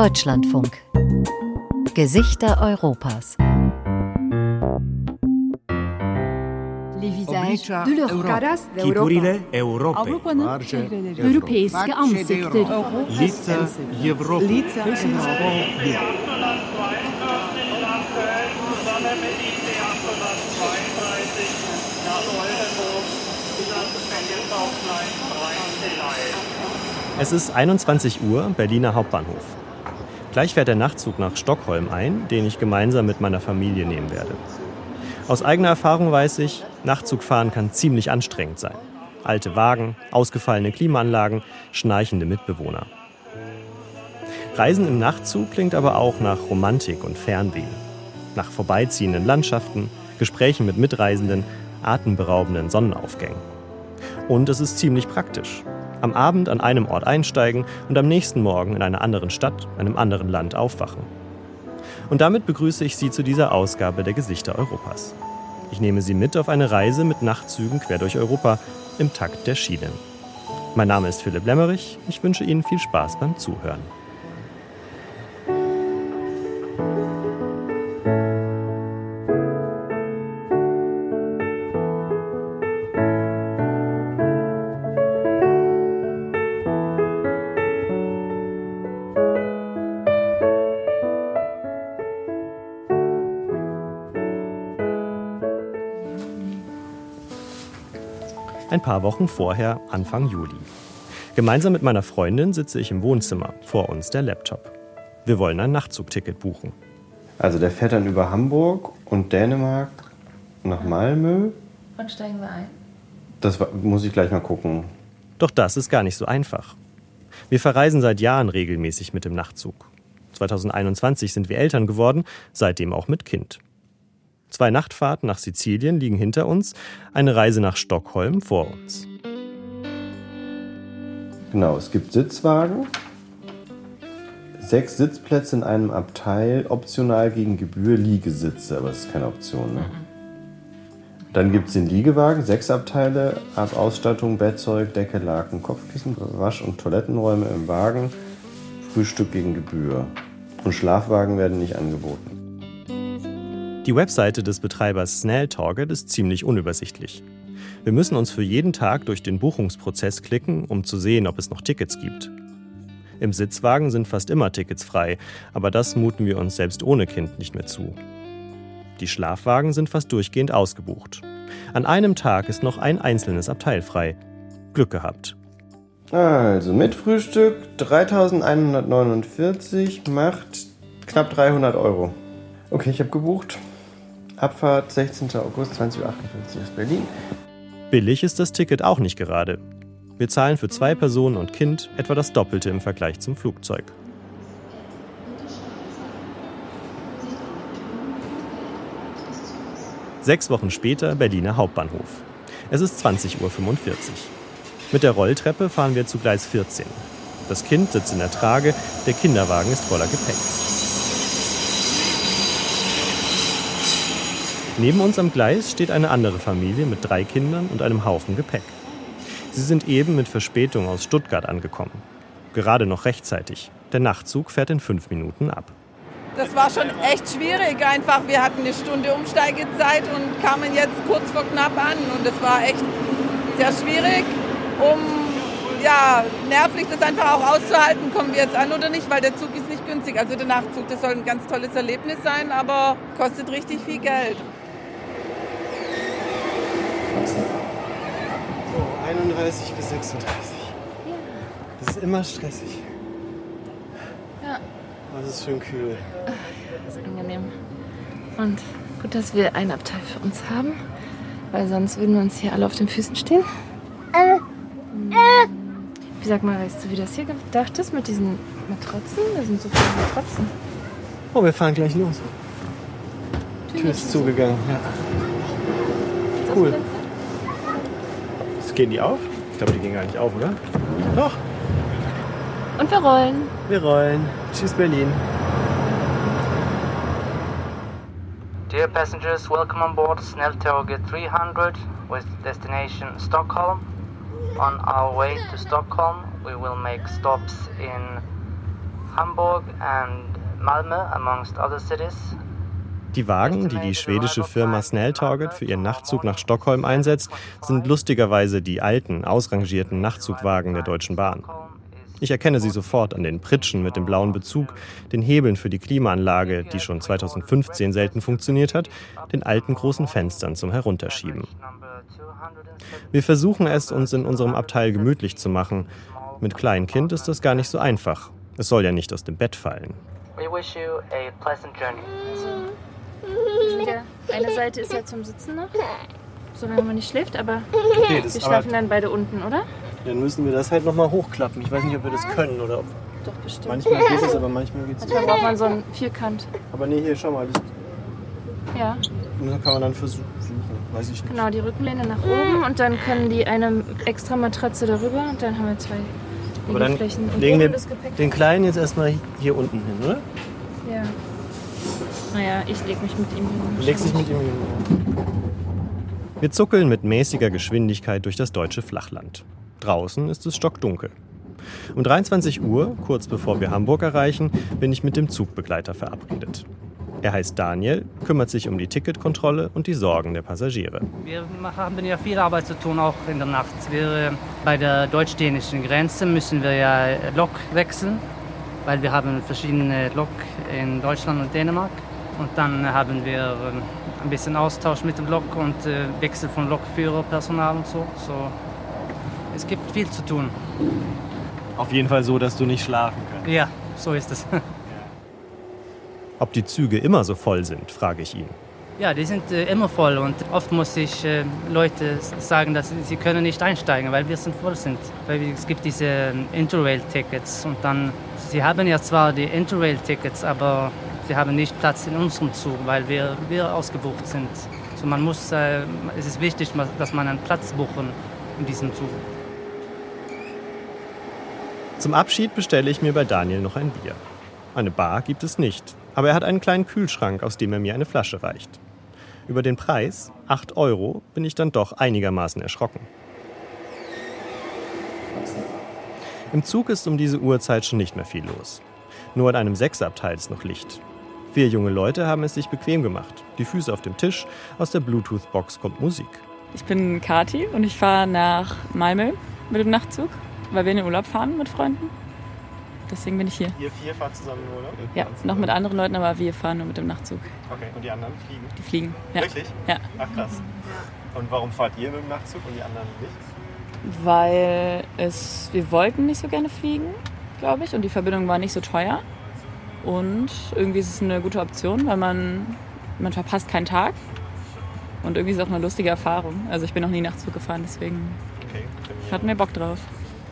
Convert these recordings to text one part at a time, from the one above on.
Deutschlandfunk. Gesichter Europas. Oblicze Europy. Kiturile Europy. Europejskie ansikter. Lica Europy. Lica Europy. Es ist 21 Uhr, Berliner Hauptbahnhof. Gleich fährt der Nachtzug nach Stockholm ein, den ich gemeinsam mit meiner Familie nehmen werde. Aus eigener Erfahrung weiß ich, Nachtzugfahren kann ziemlich anstrengend sein. Alte Wagen, ausgefallene Klimaanlagen, schnarchende Mitbewohner. Reisen im Nachtzug klingt aber auch nach Romantik und Fernweh. Nach vorbeiziehenden Landschaften, Gesprächen mit Mitreisenden, atemberaubenden Sonnenaufgängen. Und es ist ziemlich praktisch. Am Abend an einem Ort einsteigen und am nächsten Morgen in einer anderen Stadt, einem anderen Land aufwachen. Und damit begrüße ich Sie zu dieser Ausgabe der Gesichter Europas. Ich nehme Sie mit auf eine Reise mit Nachtzügen quer durch Europa im Takt der Schienen. Mein Name ist Philipp Lemmerich. Ich wünsche Ihnen viel Spaß beim Zuhören. Ein paar Wochen vorher, Anfang Juli. Gemeinsam mit meiner Freundin sitze ich im Wohnzimmer, vor uns der Laptop. Wir wollen ein Nachtzugticket buchen. Also der fährt dann über Hamburg und Dänemark nach Malmö. Wann steigen wir ein? Das muss ich gleich mal gucken. Doch das ist gar nicht so einfach. Wir verreisen seit Jahren regelmäßig mit dem Nachtzug. 2021 sind wir Eltern geworden, seitdem auch mit Kind. Zwei Nachtfahrten nach Sizilien liegen hinter uns, eine Reise nach Stockholm vor uns. Genau, es gibt Sitzwagen. Sechs Sitzplätze in einem Abteil, optional gegen Gebühr Liegesitze, aber das ist keine Option. Ne? Dann gibt es den Liegewagen, sechs Abteile, ab Ausstattung, Bettzeug, Decke, Laken, Kopfkissen, Wasch- und Toilettenräume im Wagen, Frühstück gegen Gebühr. Und Schlafwagen werden nicht angeboten. Die Webseite des Betreibers Snell Target ist ziemlich unübersichtlich. Wir müssen uns für jeden Tag durch den Buchungsprozess klicken, um zu sehen, ob es noch Tickets gibt. Im Sitzwagen sind fast immer Tickets frei, aber das muten wir uns selbst ohne Kind nicht mehr zu. Die Schlafwagen sind fast durchgehend ausgebucht. An einem Tag ist noch ein einzelnes Abteil frei. Glück gehabt. Also mit Frühstück 3149 macht knapp 300 Euro. Okay, ich habe gebucht. Abfahrt 16. August 20.58 Uhr aus Berlin. Billig ist das Ticket auch nicht gerade. Wir zahlen für zwei Personen und Kind etwa das Doppelte im Vergleich zum Flugzeug. Sechs Wochen später Berliner Hauptbahnhof. Es ist 20.45 Uhr. Mit der Rolltreppe fahren wir zu Gleis 14. Das Kind sitzt in der Trage, der Kinderwagen ist voller Gepäck. Neben uns am Gleis steht eine andere Familie mit drei Kindern und einem Haufen Gepäck. Sie sind eben mit Verspätung aus Stuttgart angekommen. Gerade noch rechtzeitig. Der Nachtzug fährt in fünf Minuten ab. Das war schon echt schwierig einfach. Wir hatten eine Stunde Umsteigezeit und kamen jetzt kurz vor knapp an. Und es war echt sehr schwierig, um ja, nervlich das einfach auch auszuhalten, kommen wir jetzt an oder nicht, weil der Zug ist nicht günstig. Also der Nachtzug, das soll ein ganz tolles Erlebnis sein, aber kostet richtig viel Geld. 31 bis 36. Das ist immer stressig. Ja. Aber es ist schön kühl. Das ist angenehm. Und gut, dass wir ein Abteil für uns haben, weil sonst würden wir uns hier alle auf den Füßen stehen. Hm. Wie sag mal, weißt du, wie das hier gedacht ist mit diesen Matratzen? Da sind so viele Matratzen. Oh, wir fahren gleich los. Tür ist zugegangen. Ja. Cool. Jetzt gehen die auf? Ich glaube, die gehen gar nicht auf, oder? Doch, Und wir rollen. wir rollen. Tschüss, Berlin. Dear passengers, welcome on board Snell Target 300 with destination Stockholm. On our way to Stockholm, we will make stops in Hamburg and Malmö, amongst other cities. Die Wagen, die die schwedische Firma Snell Target für ihren Nachtzug nach Stockholm einsetzt, sind lustigerweise die alten, ausrangierten Nachtzugwagen der Deutschen Bahn. Ich erkenne sie sofort an den Pritschen mit dem blauen Bezug, den Hebeln für die Klimaanlage, die schon 2015 selten funktioniert hat, den alten großen Fenstern zum Herunterschieben. Wir versuchen es, uns in unserem Abteil gemütlich zu machen. Mit Kleinkind ist das gar nicht so einfach. Es soll ja nicht aus dem Bett fallen. We wish you a pleasant journey. Ja, eine Seite ist ja zum Sitzen noch, solange man nicht schläft, aber Okay, wir schlafen dann beide unten, oder? dann müssen wir das halt nochmal hochklappen. Ich weiß nicht, ob wir das können oder ob. Doch, bestimmt. Manchmal geht es, aber manchmal geht es Manchmal nicht. braucht man so einen Vierkant. Aber nee, hier, schau mal, das Ja, kann man dann versuchen. Weiß ich nicht. genau, die Rückenlehne nach oben und dann können die eine extra Matratze darüber und dann haben wir zwei Aber dann. Und legen wir Gepäck. den Kleinen jetzt erstmal hier unten hin, oder? Ja. Naja, ich leg mich mit ihm hin. Du legst dich mit ihm hin. Wir zuckeln mit mäßiger Geschwindigkeit durch das deutsche Flachland. Draußen ist es stockdunkel. Um 23 Uhr, kurz bevor wir Hamburg erreichen, bin ich mit dem Zugbegleiter verabredet. Er heißt Daniel, kümmert sich um die Ticketkontrolle und die Sorgen der Passagiere. Wir haben ja viel Arbeit zu tun, auch in der Nacht. Wir, äh, bei der deutsch-dänischen Grenze müssen wir ja Lok wechseln, weil wir haben verschiedene Lok in Deutschland und Dänemark. Und dann haben wir ähm, ein bisschen Austausch mit dem Lok und äh, Wechsel von Lokführer, Personal und so. so. Es gibt viel zu tun. Auf jeden Fall so, dass du nicht schlafen kannst. Ja, so ist es. Ob die Züge immer so voll sind, frage ich ihn. Ja, die sind äh, immer voll und oft muss ich äh, Leute sagen, dass sie können nicht einsteigen, weil wir sind voll sind. Weil es gibt diese ähm, Interrail-Tickets und dann, sie haben ja zwar die Interrail-Tickets, aber sie haben nicht Platz in unserem Zug, weil wir, wir ausgebucht sind. So man muss, äh, es ist wichtig, dass man einen Platz buchen in diesem Zug. Zum Abschied bestelle ich mir bei Daniel noch ein Bier. Eine Bar gibt es nicht, aber er hat einen kleinen Kühlschrank, aus dem er mir eine Flasche reicht. Über den Preis, 8 Euro, bin ich dann doch einigermaßen erschrocken. Im Zug ist um diese Uhrzeit schon nicht mehr viel los. Nur in einem Sechserabteil ist noch Licht. Vier junge Leute haben es sich bequem gemacht. Die Füße auf dem Tisch, aus der Bluetooth-Box kommt Musik. Ich bin Kati und ich fahre nach Malmö mit dem Nachtzug, weil wir in den Urlaub fahren mit Freunden. Deswegen bin ich hier. Ihr vier fahrt zusammen nur, oder? Ja, noch mit anderen Leuten, aber wir fahren nur mit dem Nachtzug. Okay, und die anderen fliegen? Die fliegen. Ja. Wirklich? Ja. Ach krass. Und warum fahrt ihr mit dem Nachtzug und die anderen nicht? Weil es, wir wollten nicht so gerne fliegen, glaube ich, und die Verbindung war nicht so teuer. Und irgendwie ist es eine gute Option, weil man, man verpasst keinen Tag. Und irgendwie ist es auch eine lustige Erfahrung. Also ich bin noch nie Nachtzug gefahren, deswegen Okay. hatten wir Bock drauf.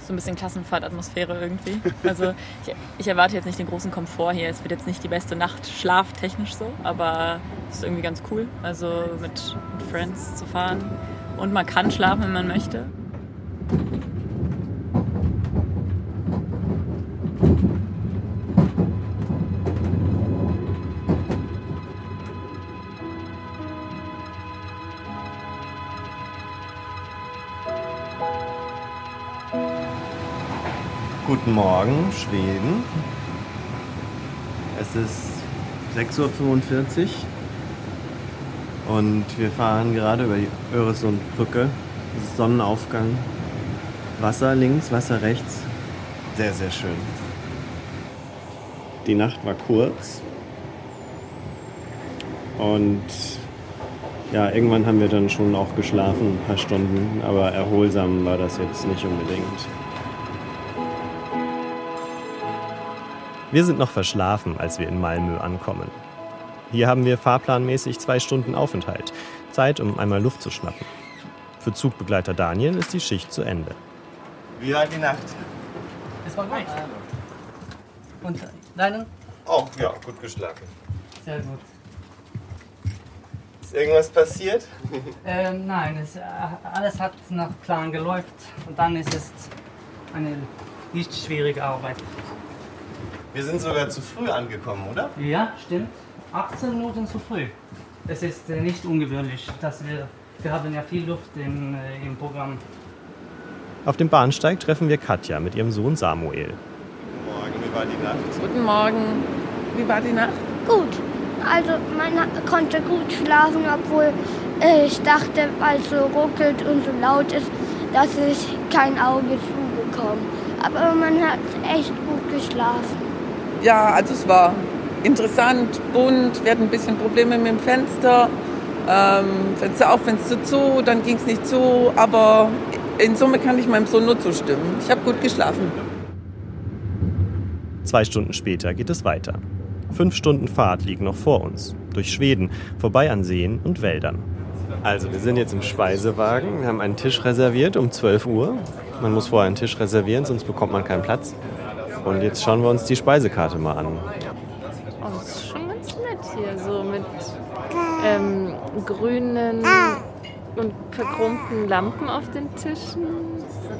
So ein bisschen Klassenfahrtatmosphäre irgendwie. Also ich, ich erwarte jetzt nicht den großen Komfort hier. Es wird jetzt nicht die beste Nacht schlaftechnisch so, aber es ist irgendwie ganz cool. Also mit, mit Friends zu fahren. Und man kann schlafen, wenn man möchte. Guten Morgen, Schweden. Es ist 6.45 Uhr und wir fahren gerade über die Öresundbrücke. Es ist Sonnenaufgang. Wasser links, Wasser rechts. Sehr, sehr schön. Die Nacht war kurz. Und ja, irgendwann haben wir dann schon auch geschlafen, ein paar Stunden, aber erholsam war das jetzt nicht unbedingt. Wir sind noch verschlafen, als wir in Malmö ankommen. Hier haben wir fahrplanmäßig zwei Stunden Aufenthalt. Zeit, um einmal Luft zu schnappen. Für Zugbegleiter Daniel ist die Schicht zu Ende. Wie war die Nacht? Es war gut. Und deinen? Oh, ja, gut geschlafen. Sehr gut. Ist irgendwas passiert? Ähm, nein, es, äh, alles hat nach Plan geläuft und dann ist es eine nicht schwierige Arbeit. Wir sind sogar zu früh angekommen, oder? Ja, stimmt. 18 Minuten zu früh. Es ist äh, nicht ungewöhnlich, dass wir, wir haben ja viel Luft im, äh, im Programm. Auf dem Bahnsteig treffen wir Katja mit ihrem Sohn Samuel. Morgen, wie war die Nacht? Guten Morgen. Wie war die Nacht? Gut. Also man konnte gut schlafen, obwohl ich dachte, weil es so ruckelt und so laut ist, dass ich kein Auge zubekomme. Aber man hat echt gut geschlafen. Ja, also es war interessant, bunt. Wir hatten ein bisschen Probleme mit dem Fenster. Ähm, Fenster auf, Fenster zu, dann ging es nicht zu. Aber in Summe kann ich meinem Sohn nur zustimmen. Ich habe gut geschlafen. Zwei Stunden später geht es weiter. Fünf Stunden Fahrt liegen noch vor uns. Durch Schweden, vorbei an Seen und Wäldern. Also, wir sind jetzt im Speisewagen. Wir haben einen Tisch reserviert um 12 Uhr. Man muss vorher einen Tisch reservieren, sonst bekommt man keinen Platz. Und jetzt schauen wir uns die Speisekarte mal an. Oh, das ist schon ganz nett hier, so mit ähm, grünen und verchromten Lampen auf den Tischen.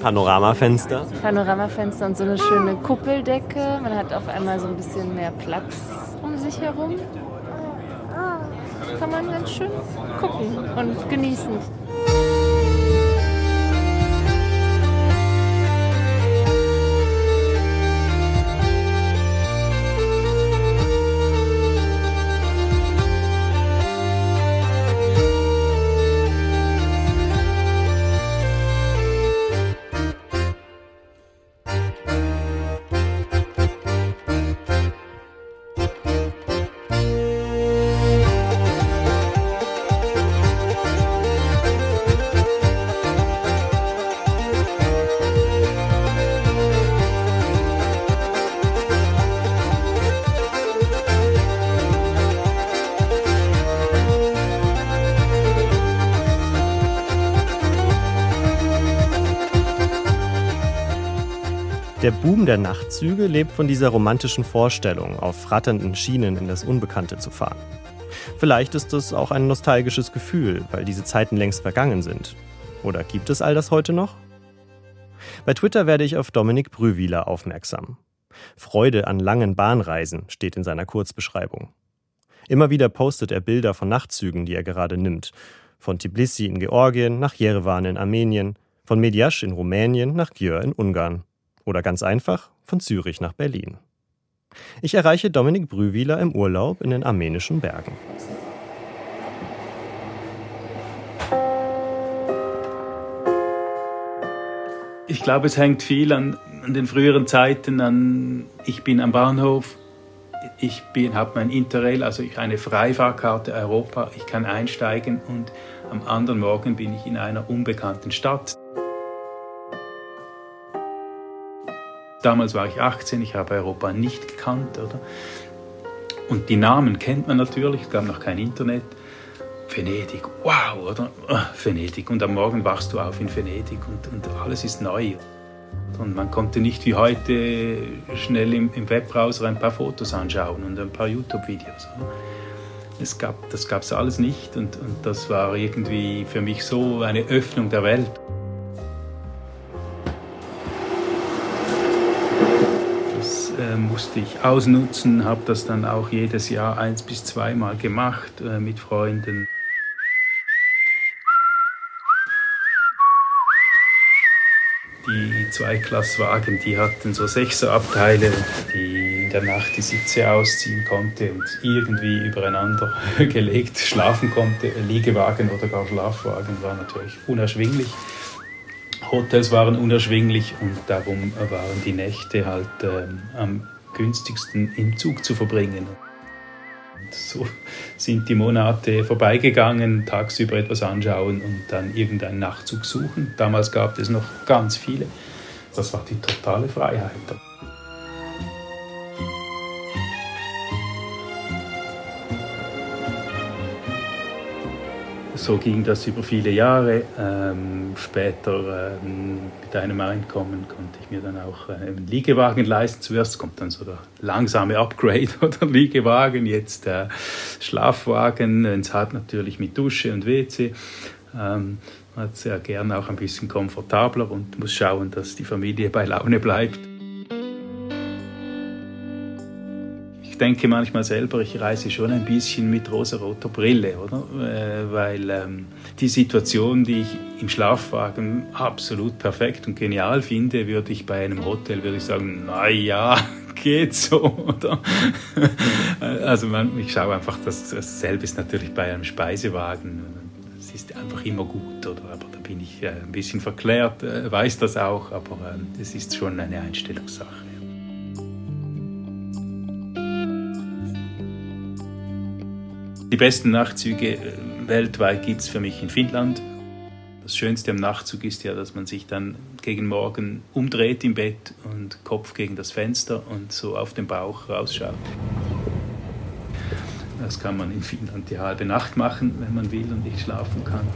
Panoramafenster. Panoramafenster und so eine schöne Kuppeldecke. Man hat auf einmal so ein bisschen mehr Platz um sich herum. Kann man ganz schön gucken und genießen. Der Nachtzüge lebt von dieser romantischen Vorstellung, auf ratternden Schienen in das Unbekannte zu fahren. Vielleicht ist es auch ein nostalgisches Gefühl, weil diese Zeiten längst vergangen sind. Oder gibt es all das heute noch? Bei Twitter werde ich auf Dominik Brühwiler aufmerksam. Freude an langen Bahnreisen steht in seiner Kurzbeschreibung. Immer wieder postet er Bilder von Nachtzügen, die er gerade nimmt. Von Tbilisi in Georgien nach Jerewan in Armenien, von Mediasch in Rumänien nach Győr in Ungarn. Oder ganz einfach von Zürich nach Berlin. Ich erreiche Dominik Brühwiler im Urlaub in den armenischen Bergen. Ich glaube, es hängt viel an, an den früheren Zeiten an, ich bin am Bahnhof, ich habe mein Interrail, also ich eine Freifahrkarte Europa, ich kann einsteigen und am anderen Morgen bin ich in einer unbekannten Stadt. Damals war ich 18, ich habe Europa nicht gekannt, oder? Und die Namen kennt man natürlich, es gab noch kein Internet. Venedig, wow, oder? Ah, Venedig. Und am Morgen wachst du auf in Venedig und, und alles ist neu. Und man konnte nicht wie heute schnell im, im Webbrowser ein paar Fotos anschauen und ein paar YouTube-Videos. Es gab, das gab es alles nicht und, und das war irgendwie für mich so eine Öffnung der Welt. Musste ich ausnutzen, habe das dann auch jedes Jahr eins bis zweimal gemacht äh, mit Freunden. Die Zweiklasswagen, die hatten so Sechserabteile, die in der Nacht die Sitze ausziehen konnte und irgendwie übereinander gelegt schlafen konnte. Liegewagen oder gar Schlafwagen war natürlich unerschwinglich. Hotels waren unerschwinglich und darum waren die Nächte halt ähm, am günstigsten im Zug zu verbringen. Und so sind die Monate vorbeigegangen, tagsüber etwas anschauen und dann irgendeinen Nachtzug suchen. Damals gab es noch ganz viele. Das war die totale Freiheit. So ging das über viele Jahre. Ähm, später ähm, mit einem Einkommen konnte ich mir dann auch äh, einen Liegewagen leisten. Zuerst kommt dann so der langsame Upgrade oder Liegewagen, jetzt äh, Schlafwagen. Es hat natürlich mit Dusche und WC. Ähm, hat sehr gern auch ein bisschen komfortabler und muss schauen, dass die Familie bei Laune bleibt. Ich denke manchmal selber, ich reise schon ein bisschen mit rosa-roter Brille, oder? Äh, weil ähm, die Situation, die ich im Schlafwagen absolut perfekt und genial finde, würde ich bei einem Hotel, würde ich sagen, naja, geht so, oder? Also man, ich schaue einfach, dass dasselbe ist natürlich bei einem Speisewagen. Es ist einfach immer gut, oder? Aber da bin ich äh, ein bisschen verklärt, äh, weiß das auch, aber es ist schon eine Einstellungssache. Die besten Nachtzüge äh, weltweit gibt es für mich in Finnland. Das Schönste am Nachtzug ist ja, dass man sich dann gegen Morgen umdreht im Bett und Kopf gegen das Fenster und so auf den Bauch rausschaut. Das kann man in Finnland die halbe Nacht machen, wenn man will und nicht schlafen kann.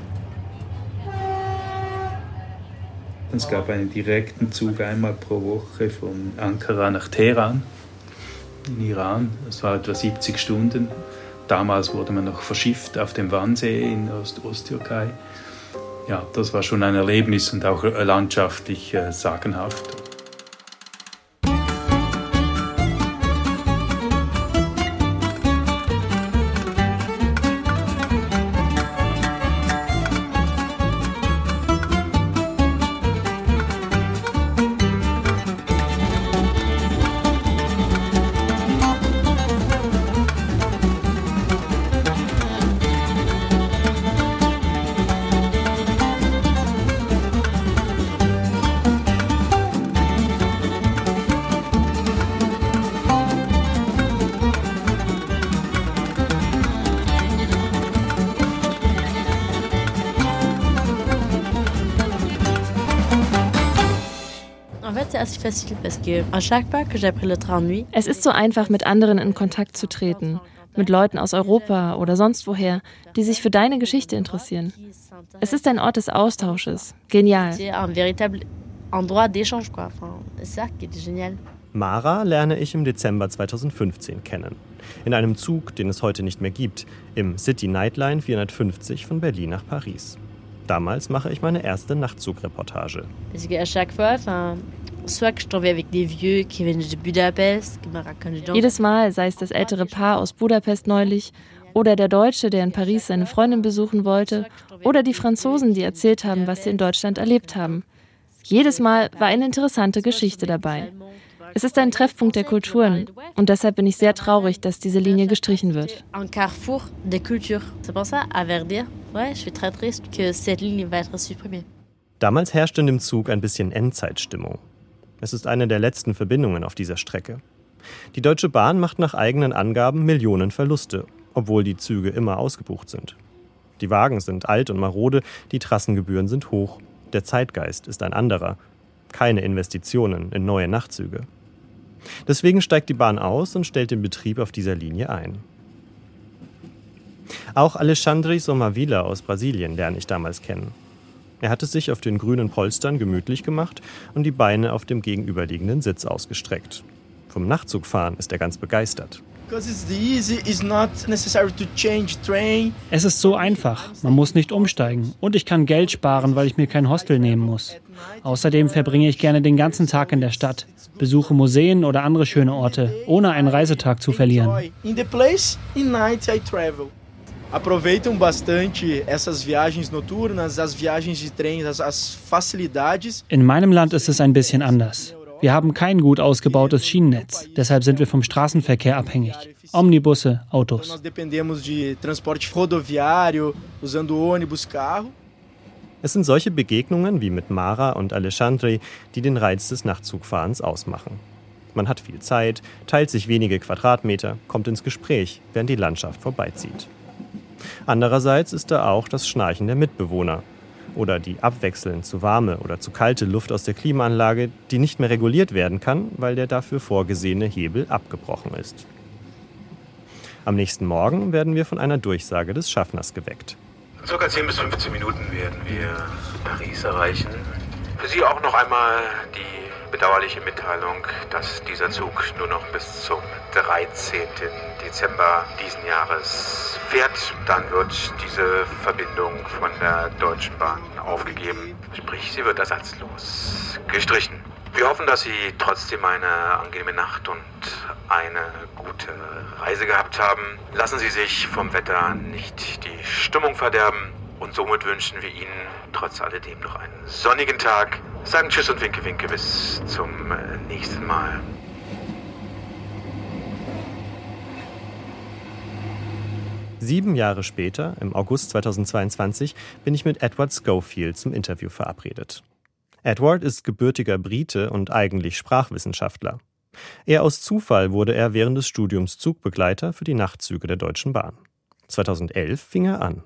Es gab einen direkten Zug einmal pro Woche von Ankara nach Teheran in Iran. Das war etwa 70 Stunden. Damals wurde man noch verschifft auf dem Wannsee in Ost Osttürkei. Ja, das war schon ein Erlebnis und auch landschaftlich äh, sagenhaft. Es ist so einfach, mit anderen in Kontakt zu treten, mit Leuten aus Europa oder sonst woher, die sich für deine Geschichte interessieren. Es ist ein Ort des Austausches. Genial. Mara lerne ich im Dezember 2015 kennen. In einem Zug, den es heute nicht mehr gibt, im City Nightline 450 von Berlin nach Paris. Damals mache ich meine erste Nachtzugreportage. Jedes Mal, sei es das ältere Paar aus Budapest neulich oder der Deutsche, der in Paris seine Freundin besuchen wollte, oder die Franzosen, die erzählt haben, was sie in Deutschland erlebt haben. Jedes Mal war eine interessante Geschichte dabei. Es ist ein Treffpunkt der Kulturen und deshalb bin ich sehr traurig, dass diese Linie gestrichen wird. Un carrefour des cultures. C'est pour ça, à Verdir, ouais, je suis très triste que cette ligne va être supprimée. Damals herrschte in dem Zug ein bisschen Endzeitstimmung. Es ist eine der letzten Verbindungen auf dieser Strecke. Die Deutsche Bahn macht nach eigenen Angaben Millionen Verluste, obwohl die Züge immer ausgebucht sind. Die Wagen sind alt und marode, die Trassengebühren sind hoch, der Zeitgeist ist ein anderer. Keine Investitionen in neue Nachtzüge. Deswegen steigt die Bahn aus und stellt den Betrieb auf dieser Linie ein. Auch Alexandre Somavila aus Brasilien lerne ich damals kennen. Er hatte sich auf den grünen Polstern gemütlich gemacht und die Beine auf dem gegenüberliegenden Sitz ausgestreckt. Vom Nachtzugfahren ist er ganz begeistert. Es ist so einfach. Man muss nicht umsteigen. Und ich kann Geld sparen, weil ich mir kein Hostel nehmen muss. Außerdem verbringe ich gerne den ganzen Tag in der Stadt, besuche Museen oder andere schöne Orte, ohne einen Reisetag zu verlieren aproveitam bastante essas viagens noturnas, as viagens de trem, as, as facilidades. In meinem Land ist es ein bisschen anders. Wir haben kein gut ausgebautes Schienennetz, deshalb sind wir vom Straßenverkehr abhängig. Omnibusse, Autos. Nós dependemos de transporte rodoviário, usando ônibus, carro. Es sind solche Begegnungen wie mit Mara und Alexandre, die den Reiz des Nachtzugfahrens ausmachen. Man hat viel Zeit, teilt sich wenige Quadratmeter, kommt ins Gespräch, während die Landschaft vorbeizieht. Andererseits ist da auch das Schnarchen der Mitbewohner oder die abwechselnd zu warme oder zu kalte Luft aus der Klimaanlage, die nicht mehr reguliert werden kann, weil der dafür vorgesehene Hebel abgebrochen ist. Am nächsten Morgen werden wir von einer Durchsage des Schaffners geweckt. In circa 10 bis 15 Minuten werden wir Paris erreichen. Für Sie auch noch einmal die bedauerliche Mitteilung, dass dieser Zug nur noch bis zum 13. Dezember diesen Jahres fährt. Dann wird diese Verbindung von der Deutschen Bahn aufgegeben. Sprich, sie wird ersatzlos gestrichen. Wir hoffen, dass Sie trotzdem eine angenehme Nacht und eine gute Reise gehabt haben. Lassen Sie sich vom Wetter nicht die Stimmung verderben. Und somit wünschen wir Ihnen trotz alledem noch einen sonnigen Tag, sagen Tschüss und Winke Winke bis zum äh, nächsten Mal. Sieben Jahre später, im August 2022, bin ich mit Edward Schofield zum Interview verabredet. Edward ist gebürtiger Brite und eigentlich Sprachwissenschaftler. Eher aus Zufall wurde er während des Studiums Zugbegleiter für die Nachtzüge der Deutschen Bahn. 2011 fing er an.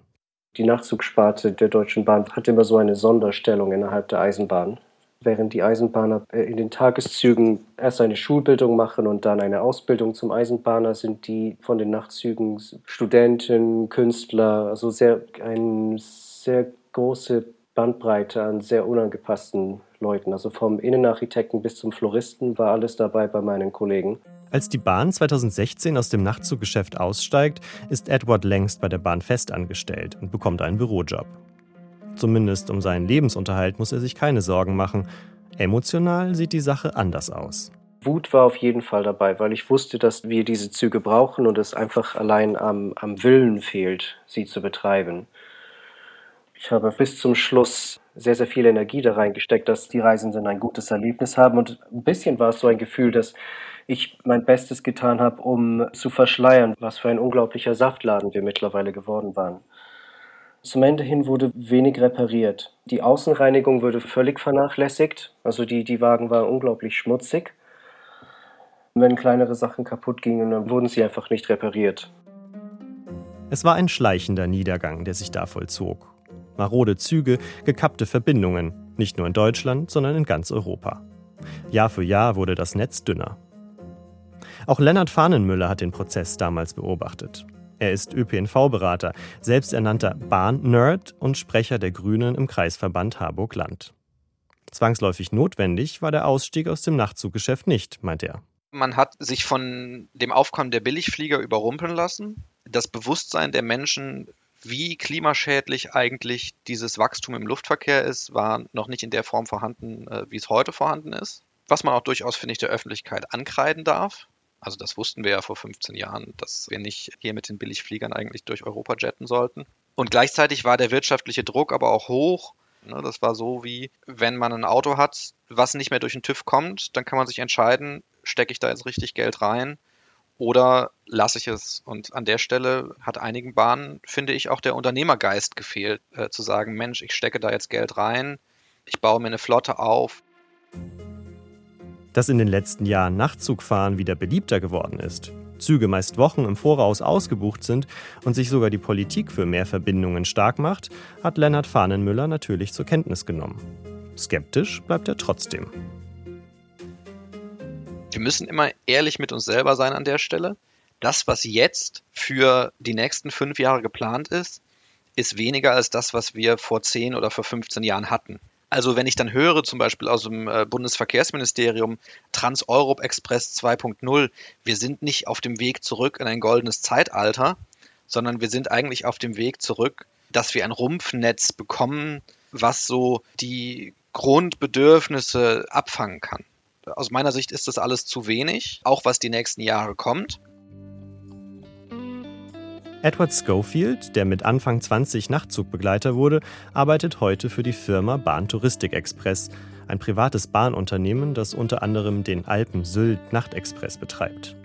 Die Nachtzugsparte der Deutschen Bahn hat immer so eine Sonderstellung innerhalb der Eisenbahn. Während die Eisenbahner äh, in den Tageszügen erst eine Schulbildung machen und dann eine Ausbildung zum Eisenbahner, sind die von den Nachtzügen Studenten, Künstler, also sehr, eine sehr große Bandbreite an sehr unangepassten Leuten. Also vom Innenarchitekten bis zum Floristen war alles dabei bei meinen Kollegen. Als die Bahn 2016 aus dem Nachtzuggeschäft aussteigt, ist Edward längst bei der Bahn festangestellt und bekommt einen Bürojob. Zumindest um seinen Lebensunterhalt muss er sich keine Sorgen machen. Emotional sieht die Sache anders aus. Wut war auf jeden Fall dabei, weil ich wusste, dass wir diese Züge brauchen und es einfach allein am, am Willen fehlt, sie zu betreiben. Ich habe bis zum Schluss sehr, sehr viel Energie da reingesteckt, dass die Reisenden ein gutes Erlebnis haben. Und ein bisschen war es so ein Gefühl, dass ich mein Bestes getan habe, um zu verschleiern, was für ein unglaublicher Saftladen wir mittlerweile geworden waren. Zum Ende hin wurde wenig repariert. Die Außenreinigung wurde völlig vernachlässigt. Also die, die Wagen waren unglaublich schmutzig. Wenn kleinere Sachen kaputt gingen, dann wurden sie einfach nicht repariert. Es war ein schleichender Niedergang, der sich da vollzog. Marode Züge, gekappte Verbindungen, nicht nur in Deutschland, sondern in ganz Europa. Jahr für Jahr wurde das Netz dünner. Auch Lennart Fahnenmüller hat den Prozess damals beobachtet. Er ist ÖPNV-Berater, selbsternannter Bahn-Nerd und Sprecher der Grünen im Kreisverband Harburg-Land. Zwangsläufig notwendig war der Ausstieg aus dem Nachtzuggeschäft nicht, meint er. Man hat sich von dem Aufkommen der Billigflieger überrumpeln lassen. Das Bewusstsein der Menschen, wie klimaschädlich eigentlich dieses Wachstum im Luftverkehr ist, war noch nicht in der Form vorhanden, äh, wie es heute vorhanden ist. Was man auch durchaus, finde ich, der Öffentlichkeit ankreiden darf. Also das wussten wir ja vor 15 Jahren, dass wir nicht hier mit den Billigfliegern eigentlich durch Europa jetten sollten. Und gleichzeitig war der wirtschaftliche Druck aber auch hoch. Ne, das war so wie, wenn man ein Auto hat, was nicht mehr durch den TÜV kommt, dann kann man sich entscheiden, stecke ich da jetzt richtig Geld rein oder lasse ich es. Und an der Stelle hat einigen Bahnen, finde ich, auch der Unternehmergeist gefehlt, äh, zu sagen, Mensch, ich stecke da jetzt Geld rein, ich baue mir eine Flotte auf. Dass in den letzten Jahren Nachtzugfahren wieder beliebter geworden ist, Züge meist Wochen im Voraus ausgebucht sind und sich sogar die Politik für mehr Verbindungen stark macht, hat Lennart Fahnenmüller natürlich zur Kenntnis genommen. Skeptisch bleibt er trotzdem. Wir müssen immer ehrlich mit uns selber sein an der Stelle. Das, was jetzt für die nächsten fünf Jahre geplant ist, ist weniger als das, was wir vor zehn oder vor 15 Jahren hatten. Also wenn ich dann höre, zum Beispiel aus dem äh, Bundesverkehrsministerium, Trans-Europe Express 2.0, wir sind nicht auf dem Weg zurück in ein goldenes Zeitalter, sondern wir sind eigentlich auf dem Weg zurück, dass wir ein Rumpfnetz bekommen, was so die Grundbedürfnisse abfangen kann. Aus meiner Sicht ist das alles zu wenig, auch was die nächsten Jahre kommt. Edward Schofield, der mit Anfang 20 Nachtzugbegleiter wurde, arbeitet heute für die Firma Bahn Touristik Express, ein privates Bahnunternehmen, das unter anderem den Alpen-Sylt-Nachtexpress betreibt.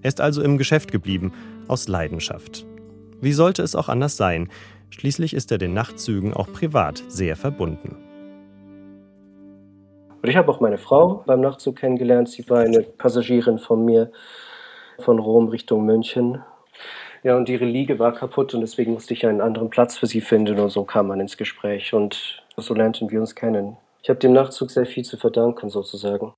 Er ist also im Geschäft geblieben, aus Leidenschaft. Wie sollte es auch anders sein? Schließlich ist er den Nachtzügen auch privat sehr verbunden. Und ich habe auch meine Frau beim Nachtzug kennengelernt. Sie war eine Passagierin von mir von Rom Richtung München. Ja, und ihre Liege war kaputt und deswegen musste ich einen anderen Platz für sie finden und so kam man ins Gespräch und so lernten wir uns kennen. Ich habe dem Nachtzug sehr viel zu verdanken sozusagen.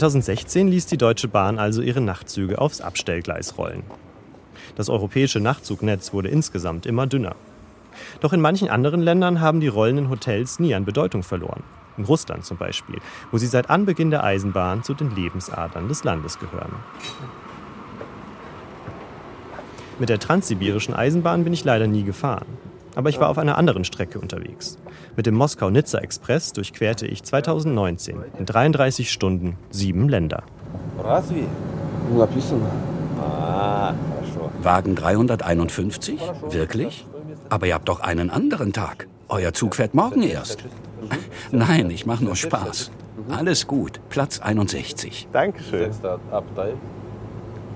2016 ließ die Deutsche Bahn also ihre Nachtzüge aufs Abstellgleis rollen. Das europäische Nachtzugnetz wurde insgesamt immer dünner. Doch in manchen anderen Ländern haben die rollenden Hotels nie an Bedeutung verloren. In Russland zum Beispiel, wo sie seit Anbeginn der Eisenbahn zu den Lebensadern des Landes gehören. Mit der transsibirischen Eisenbahn bin ich leider nie gefahren. Aber ich war auf einer anderen Strecke unterwegs. Mit dem Moskau-Nizza-Express durchquerte ich 2019 in 33 Stunden sieben Länder. Wagen 351? Wirklich? Aber ihr habt doch einen anderen Tag. Euer Zug fährt morgen erst. Nein, ich mache nur Spaß. Alles gut. Platz 61. Dankeschön.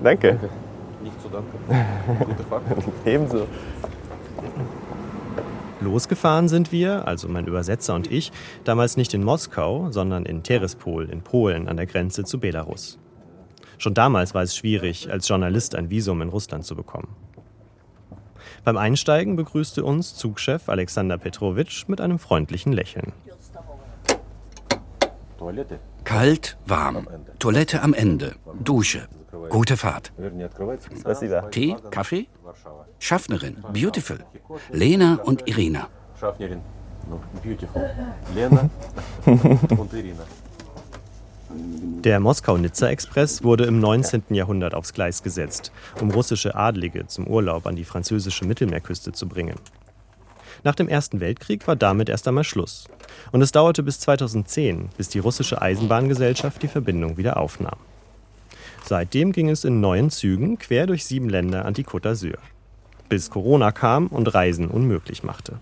Danke. Nicht zu danken. Gute Fahrt. Ebenso. Losgefahren sind wir, also mein Übersetzer und ich, damals nicht in Moskau, sondern in Terespol in Polen an der Grenze zu Belarus. Schon damals war es schwierig, als Journalist ein Visum in Russland zu bekommen. Beim Einsteigen begrüßte uns Zugchef Alexander Petrowitsch mit einem freundlichen Lächeln. Kalt, warm. Toilette am Ende. Dusche. Gute Fahrt. Tee, Kaffee? Schaffnerin, beautiful. Lena und Irina. Schaffnerin, beautiful. Lena und Irina. Der Moskau-Nizza-Express wurde im 19. Jahrhundert aufs Gleis gesetzt, um russische Adlige zum Urlaub an die französische Mittelmeerküste zu bringen. Nach dem Ersten Weltkrieg war damit erst einmal Schluss. Und es dauerte bis 2010, bis die russische Eisenbahngesellschaft die Verbindung wieder aufnahm. Seitdem ging es in neuen Zügen quer durch sieben Länder an die Côte d'Azur. Bis Corona kam und Reisen unmöglich machte.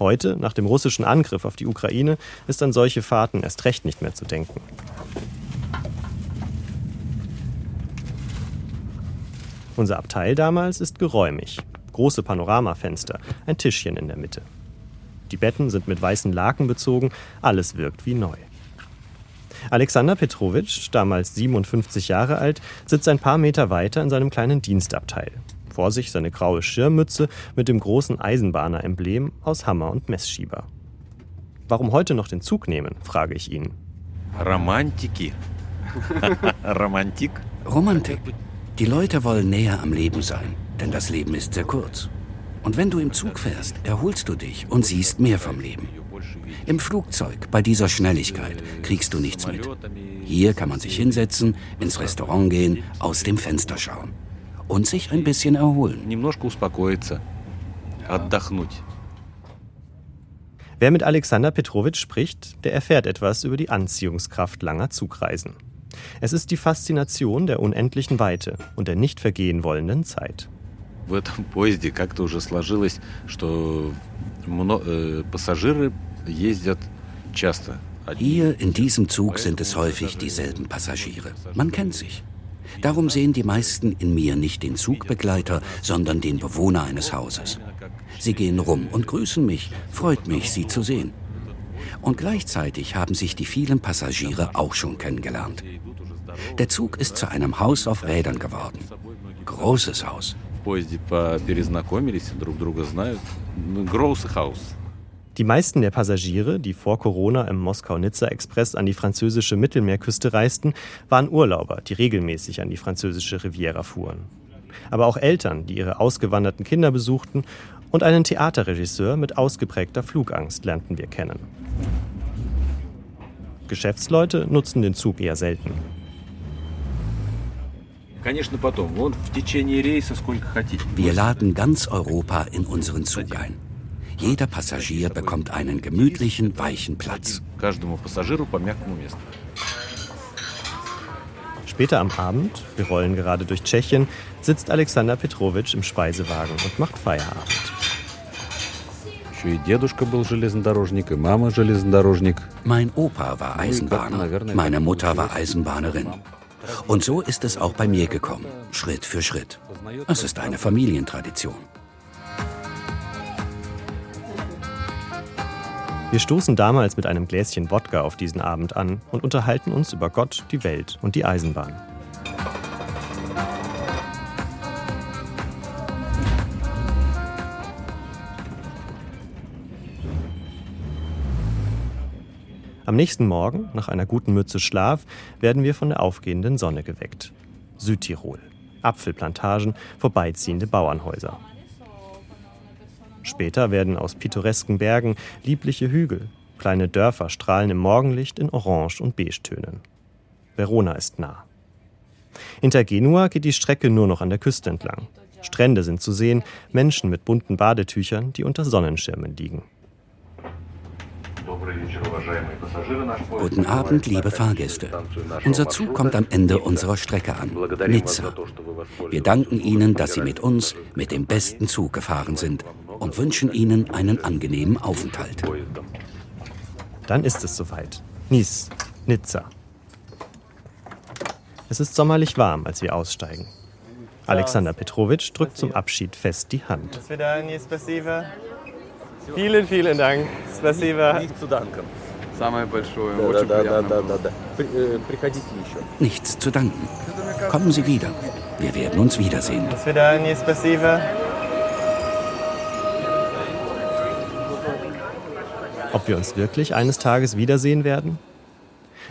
Heute, nach dem russischen Angriff auf die Ukraine, ist an solche Fahrten erst recht nicht mehr zu denken. Unser Abteil damals ist geräumig. Große Panoramafenster, ein Tischchen in der Mitte. Die Betten sind mit weißen Laken bezogen, alles wirkt wie neu. Alexander Petrowitsch, damals 57 Jahre alt, sitzt ein paar Meter weiter in seinem kleinen Dienstabteil. Vor sich seine graue Schirmmütze mit dem großen Eisenbahner-Emblem aus Hammer und Messschieber. Warum heute noch den Zug nehmen, frage ich ihn. Romantiki. Romantik. Romantik. Die Leute wollen näher am Leben sein, denn das Leben ist sehr kurz. Und wenn du im Zug fährst, erholst du dich und siehst mehr vom Leben. Im Flugzeug, bei dieser Schnelligkeit, kriegst du nichts mit. Hier kann man sich hinsetzen, ins Restaurant gehen, aus dem Fenster schauen und sich ein bisschen erholen. Wer mit Alexander Petrowitsch spricht, der erfährt etwas über die Anziehungskraft langer Zugreisen. Es ist die Faszination der unendlichen Weite und der nicht vergehen wollenden Zeit В этом поезде как-то уже сложилось, что пассажиры ездят часто. Hier in diesem Zug sind es häufig dieselben Passagiere. Man kennt sich. Darum sehen die meisten in mir nicht den Zugbegleiter, sondern den Bewohner eines Hauses. Sie gehen rum und grüßen mich, freut mich, sie zu sehen. Und gleichzeitig haben sich die vielen Passagiere auch schon kennengelernt. Der Zug ist zu einem Haus auf Rädern geworden. Großes Haus. Die meisten der Passagiere, die vor Corona im Moskau-Nizza-Express an die französische Mittelmeerküste reisten, waren Urlauber, die regelmäßig an die französische Riviera fuhren. Aber auch Eltern, die ihre ausgewanderten Kinder besuchten, und einen Theaterregisseur mit ausgeprägter Flugangst lernten wir kennen. Geschäftsleute nutzen den Zug eher selten. Wir laden ganz Europa in unseren Zug ein. Jeder Passagier bekommt einen gemütlichen, weichen Platz. Später am Abend, wir rollen gerade durch Tschechien, sitzt Alexander Petrowitsch im Speisewagen und macht Feierabend. Mein Opa war Eisenbahner, meine Mutter war Eisenbahnerin. Und so ist es auch bei mir gekommen, Schritt für Schritt. Es ist eine Familientradition. Wir stoßen damals mit einem Gläschen Wodka auf diesen Abend an und unterhalten uns über Gott, die Welt und die Eisenbahn. Am nächsten Morgen, nach einer guten Mütze Schlaf, werden wir von der aufgehenden Sonne geweckt. Südtirol. Apfelplantagen, vorbeiziehende Bauernhäuser. Später werden aus pittoresken Bergen liebliche Hügel. Kleine Dörfer strahlen im Morgenlicht in Orange- und Beige-Tönen. Verona ist nah. Hinter Genua geht die Strecke nur noch an der Küste entlang. Strände sind zu sehen, Menschen mit bunten Badetüchern, die unter Sonnenschirmen liegen. Guten Abend, liebe Fahrgäste. Unser Zug kommt am Ende unserer Strecke an, Nizza. Wir danken Ihnen, dass Sie mit uns mit dem besten Zug gefahren sind und wünschen Ihnen einen angenehmen Aufenthalt. Dann ist es soweit. Nice, Nizza. Es ist sommerlich warm, als wir aussteigen. Alexander Petrovic drückt zum Abschied fest die Hand. Vielen, vielen Dank. Спасибо. Nicht zu danken. Самое большое. Да, Очень да, да, приятно да, было. да, да. При- э, Приходите еще. Nichts zu danken. Kommen Sie wieder. Wir werden uns wiedersehen. До свидания, спасибо. Ob wir uns wirklich eines Tages wiedersehen werden?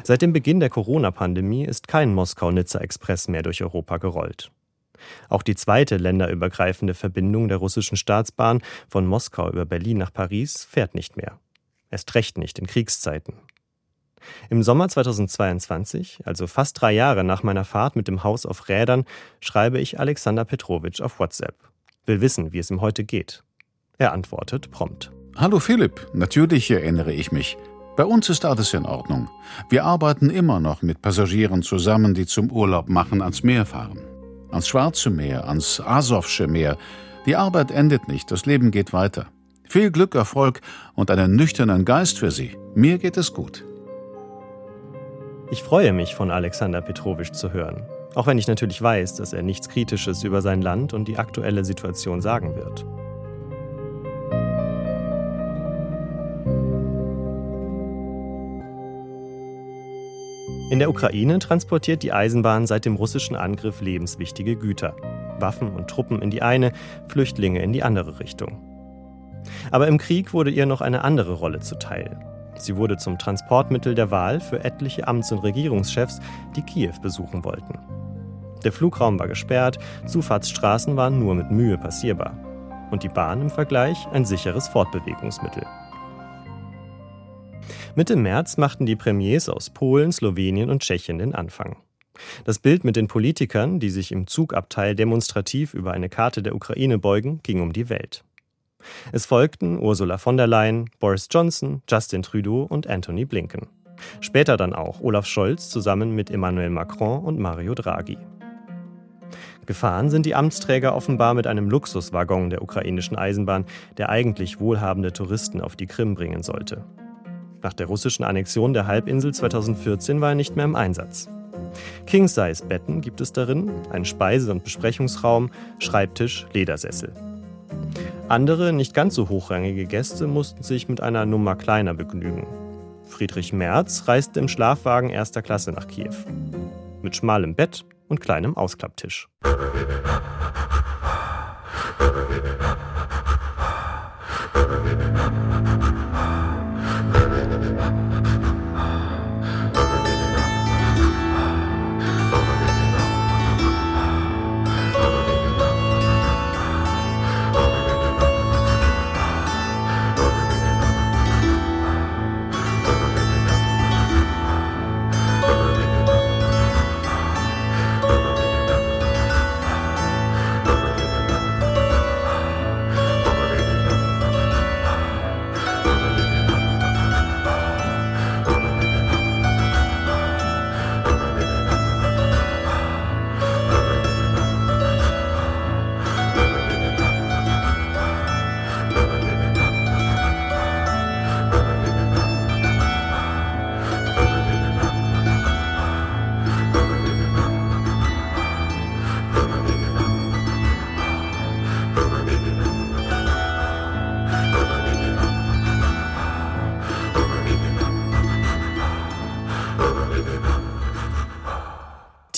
Seit dem Beginn der Corona-Pandemie ist kein Moskau-Nizza-Express mehr durch Europa gerollt. Auch die zweite länderübergreifende Verbindung der russischen Staatsbahn von Moskau über Berlin nach Paris fährt nicht mehr. Erst recht nicht in Kriegszeiten. Im Sommer 2022, also fast drei Jahre nach meiner Fahrt mit dem Haus auf Rädern, schreibe ich Alexander Petrovic auf WhatsApp. Will wissen, wie es ihm heute geht. Er antwortet prompt. Hallo Philipp, natürlich erinnere ich mich. Bei uns ist alles in Ordnung. Wir arbeiten immer noch mit Passagieren zusammen, die zum Urlaub machen ans Meer fahren. Ans Schwarze Meer, ans Asowsche Meer. Die Arbeit endet nicht, das Leben geht weiter. Viel Glück, Erfolg und einen nüchternen Geist für Sie. Mir geht es gut. Ich freue mich, von Alexander Petrovic zu hören. Auch wenn ich natürlich weiß, dass er nichts Kritisches über sein Land und die aktuelle Situation sagen wird. In der Ukraine transportiert die Eisenbahn seit dem russischen Angriff lebenswichtige Güter. Waffen und Truppen in die eine, Flüchtlinge in die andere Richtung. Aber im Krieg wurde ihr noch eine andere Rolle zuteil. Sie wurde zum Transportmittel der Wahl für etliche Amts- und Regierungschefs, die Kiew besuchen wollten. Der Flugraum war gesperrt, Zufahrtsstraßen waren nur mit Mühe passierbar. Und die Bahn im Vergleich ein sicheres Fortbewegungsmittel. Mitte März machten die Premiers aus Polen, Slowenien und Tschechien den Anfang. Das Bild mit den Politikern, die sich im Zugabteil demonstrativ über eine Karte der Ukraine beugen, ging um die Welt. Es folgten Ursula von der Leyen, Boris Johnson, Justin Trudeau und Anthony Blinken. Später dann auch Olaf Scholz zusammen mit Emmanuel Macron und Mario Draghi. Gefahren sind die Amtsträger offenbar mit einem Luxuswaggon der ukrainischen Eisenbahn, der eigentlich wohlhabende Touristen auf die Krim bringen sollte. Nach der russischen Annexion der Halbinsel 2014 war er nicht mehr im Einsatz. King-Size-Betten gibt es darin, einen Speise- und Besprechungsraum, Schreibtisch, Ledersessel. Andere, nicht ganz so hochrangige Gäste mussten sich mit einer Nummer kleiner begnügen. Friedrich Merz reiste im Schlafwagen erster Klasse nach Kiew. Mit schmalem Bett und kleinem Ausklapptisch.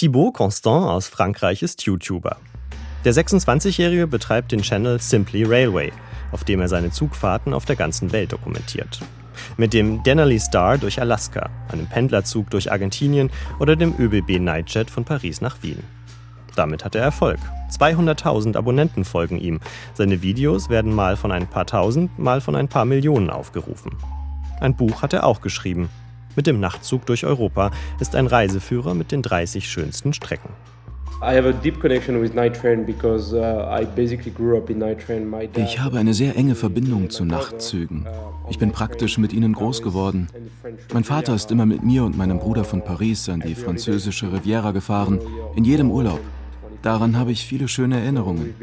Thibaut Constant aus Frankreich ist YouTuber. Der 26-Jährige betreibt den Channel Simply Railway, auf dem er seine Zugfahrten auf der ganzen Welt dokumentiert. Mit dem Denali Star durch Alaska, einem Pendlerzug durch Argentinien oder dem ÖBB Nightjet von Paris nach Wien. Damit hat er Erfolg. 200.000 Abonnenten folgen ihm. Seine Videos werden mal von ein paar tausend, mal von ein paar Millionen aufgerufen. Ein Buch hat er auch geschrieben. Mit dem Nachtzug durch Europa ist ein Reiseführer mit den 30 schönsten Strecken. Uh, Ich habe eine sehr enge Verbindung zu Nachtzügen. Ich bin praktisch mit ihnen groß geworden. Mein Vater ist immer mit mir und meinem Bruder von Paris an die französische Riviera gefahren, in jedem Urlaub. Daran habe ich viele schöne Erinnerungen.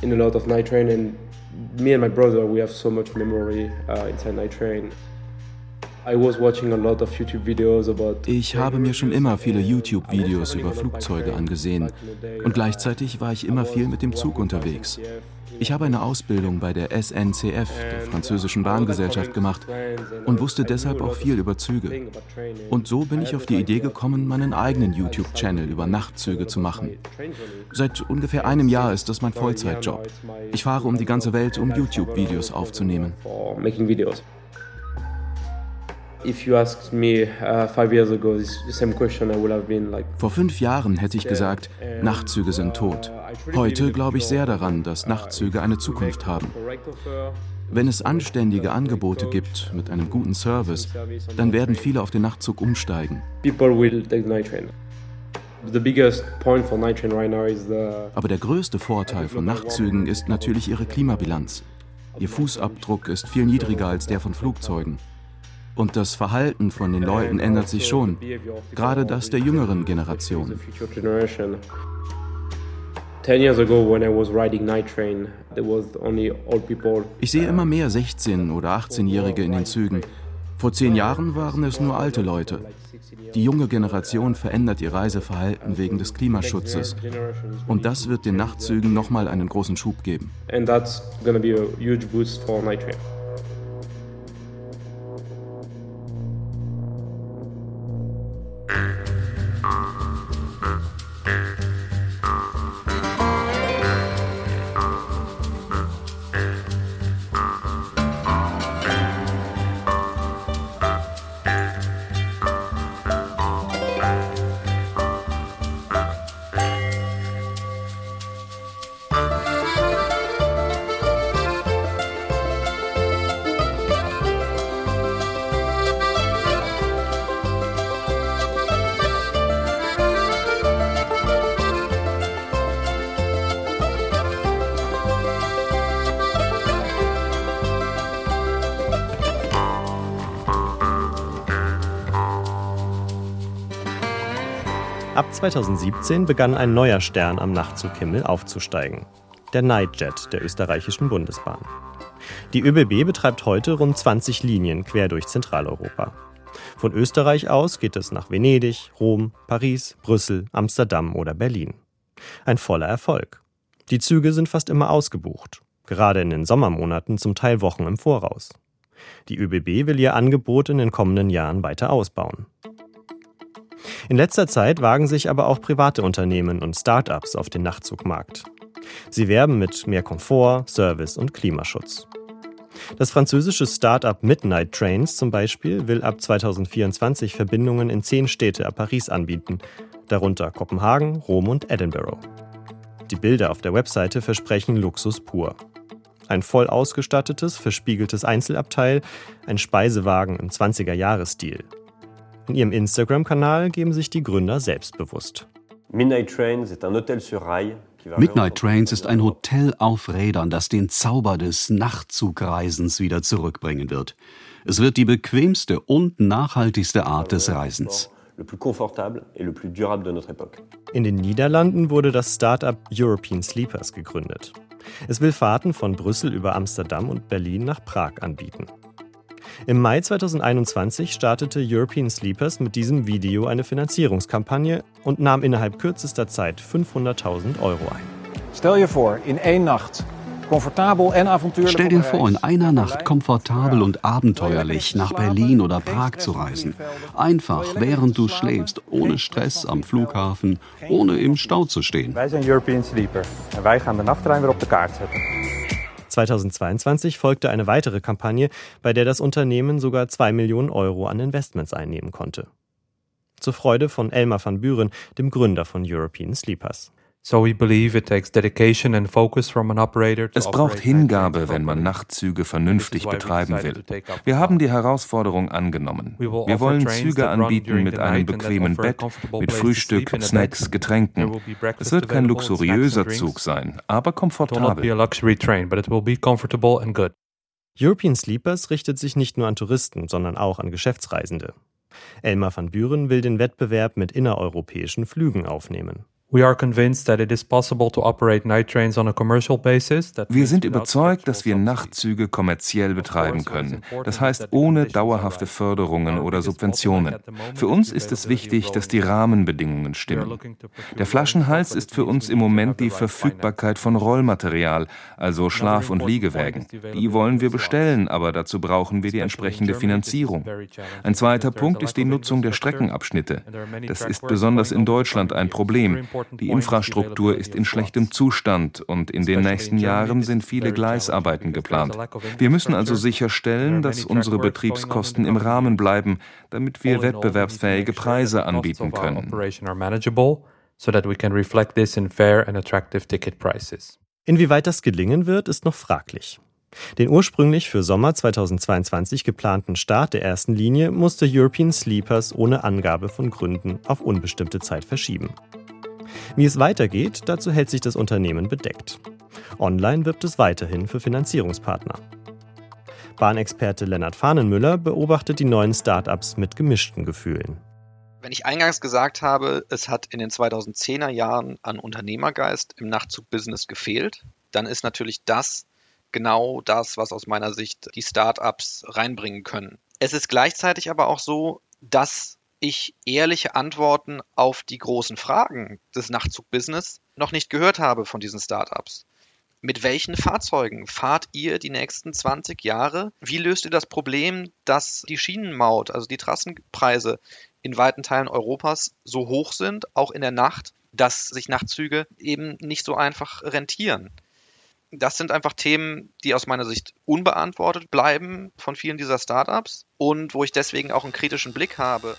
In a lot of night train and me and my brother we have so much memory uh, inside night train. Ich habe mir schon immer viele YouTube-Videos über Flugzeuge angesehen und gleichzeitig war ich immer viel mit dem Zug unterwegs. Ich habe eine Ausbildung bei der SNCF, der französischen Bahngesellschaft, gemacht und wusste deshalb auch viel über Züge. Und so bin ich auf die Idee gekommen, meinen eigenen YouTube-Channel über Nachtzüge zu machen. Seit ungefähr einem Jahr ist das mein Vollzeitjob. Ich fahre um die ganze Welt, um YouTube-Videos aufzunehmen. Vor fünf Jahren hätte ich gesagt, Nachtzüge sind tot. Heute glaube ich sehr daran, dass Nachtzüge eine Zukunft haben. Wenn es anständige Angebote gibt mit einem guten Service, dann werden viele auf den Nachtzug umsteigen. Aber der größte Vorteil von Nachtzügen ist natürlich ihre Klimabilanz. Ihr Fußabdruck ist viel niedriger als der von Flugzeugen. Und das Verhalten von den Leuten ändert sich schon, gerade das der jüngeren Generation. Ich sehe immer mehr 16- oder 18-Jährige in den Zügen. Vor zehn Jahren waren es nur alte Leute. Die junge Generation verändert ihr Reiseverhalten wegen des Klimaschutzes. Und das wird den Nachtzügen nochmal einen großen Schub geben. And that's gonna be a huge boost for night train. Ab 2017 begann ein neuer Stern am Nachtzughimmel aufzusteigen. Der Nightjet der österreichischen Bundesbahn. Die ÖBB betreibt heute rund 20 Linien quer durch Zentraleuropa. Von Österreich aus geht es nach Venedig, Rom, Paris, Brüssel, Amsterdam oder Berlin. Ein voller Erfolg. Die Züge sind fast immer ausgebucht, gerade in den Sommermonaten zum Teil Wochen im Voraus. Die ÖBB will ihr Angebot in den kommenden Jahren weiter ausbauen. In letzter Zeit wagen sich aber auch private Unternehmen und Start-ups auf den Nachtzugmarkt. Sie werben mit mehr Komfort, Service und Klimaschutz. Das französische Start-up Midnight Trains zum Beispiel will ab 2024 Verbindungen in zehn Städte ab Paris anbieten, darunter Kopenhagen, Rom und Edinburgh. Die Bilder auf der Webseite versprechen Luxus pur. Ein voll ausgestattetes, verspiegeltes Einzelabteil, ein Speisewagen im 20er-Jahres-Stil, in ihrem Instagram-Kanal geben sich die Gründer selbstbewusst. Midnight Trains ist ein Hotel auf Rädern, das den Zauber des Nachtzugreisens wieder zurückbringen wird. Es wird die bequemste und nachhaltigste Art des Reisens. In den Niederlanden wurde das Startup European Sleepers gegründet. Es will Fahrten von Brüssel über Amsterdam und Berlin nach Prag anbieten. Im Mai 2021 startete European Sleepers mit diesem Video eine Finanzierungskampagne und nahm innerhalb kürzester Zeit 500.000 Euro ein. Stell dir vor, in één Nacht Stell dir vor, in einer Nacht komfortabel und abenteuerlich nach Berlin oder Prag zu reisen. Einfach, während du schläfst, ohne Stress am Flughafen, ohne im Stau zu stehen. Wij zijn European Sleeper en wij gaan de nachttrein weer op de kaart zetten. 2022 folgte eine weitere Kampagne, bei der das Unternehmen sogar 2 Millionen Euro an Investments einnehmen konnte. Zur Freude von Elmar van Buren, dem Gründer von European Sleepers. Es braucht Hingabe, wenn man Nachtzüge vernünftig betreiben will. Wir haben die Herausforderung angenommen. Wir wollen Züge anbieten mit einem bequemen Bett, mit Frühstück, Snacks, Getränken. Es wird kein luxuriöser Zug sein, aber komfortabel. European Sleepers richtet sich nicht nur an Touristen, sondern auch an Geschäftsreisende. Elmar van Buren will den Wettbewerb mit innereuropäischen Flügen aufnehmen. Wir sind überzeugt, dass wir Nachtzüge kommerziell betreiben können. Das heißt, ohne dauerhafte Förderungen oder Subventionen. Für uns ist es wichtig, dass die Rahmenbedingungen stimmen. Der Flaschenhals ist für uns im Moment die Verfügbarkeit von Rollmaterial, also Schlaf- und Liegewägen. Die wollen wir bestellen, aber dazu brauchen wir die entsprechende Finanzierung. Ein zweiter Punkt ist die Nutzung der Streckenabschnitte. Das ist besonders in Deutschland ein Problem. Die Infrastruktur ist in schlechtem Zustand und in den nächsten Jahren sind viele Gleisarbeiten geplant. Wir müssen also sicherstellen, dass unsere Betriebskosten im Rahmen bleiben, damit wir wettbewerbsfähige Preise anbieten können. Inwieweit das gelingen wird, ist noch fraglich. Den ursprünglich für Sommer 2022 geplanten Start der ersten Linie musste European Sleepers ohne Angabe von Gründen auf unbestimmte Zeit verschieben. Wie es weitergeht, dazu hält sich das Unternehmen bedeckt. Online wirbt es weiterhin für Finanzierungspartner. Bahnexperte Lennart Fahnenmüller beobachtet die neuen Startups mit gemischten Gefühlen. Wenn ich eingangs gesagt habe, es hat in den 2010er Jahren an Unternehmergeist im Nachtzugbusiness gefehlt, dann ist natürlich das genau das, was aus meiner Sicht die Startups reinbringen können. Es ist gleichzeitig aber auch so, dass ich ehrliche Antworten auf die großen Fragen des Nachtzugbusiness noch nicht gehört habe von diesen Startups. Mit welchen Fahrzeugen fahrt ihr die nächsten 20 Jahre? Wie löst ihr das Problem, dass die Schienenmaut, also die Trassenpreise in weiten Teilen Europas so hoch sind, auch in der Nacht, dass sich Nachtzüge eben nicht so einfach rentieren? Das sind einfach Themen, die aus meiner Sicht unbeantwortet bleiben von vielen dieser Startups und wo ich deswegen auch einen kritischen Blick habe.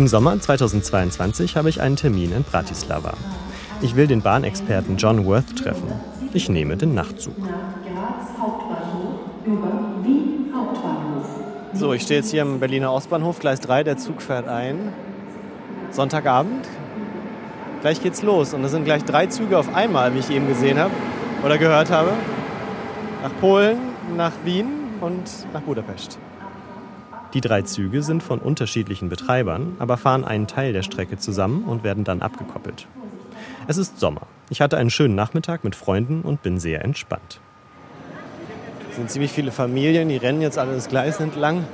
Im Sommer 2022 habe ich einen Termin in Bratislava. Ich will den Bahnexperten John Worth treffen. Ich nehme den Nachtzug. So, ich stehe jetzt hier am Berliner Ostbahnhof, Gleis 3, der Zug fährt ein. Sonntagabend. Gleich geht's los und es sind gleich drei Züge auf einmal, wie ich eben gesehen habe oder gehört habe. Nach Polen, nach Wien und nach Budapest. Die drei Züge sind von unterschiedlichen Betreibern, aber fahren einen Teil der Strecke zusammen und werden dann abgekoppelt. Es ist Sommer. Ich hatte einen schönen Nachmittag mit Freunden und bin sehr entspannt. Es sind ziemlich viele Familien, die rennen jetzt alle das Gleis entlang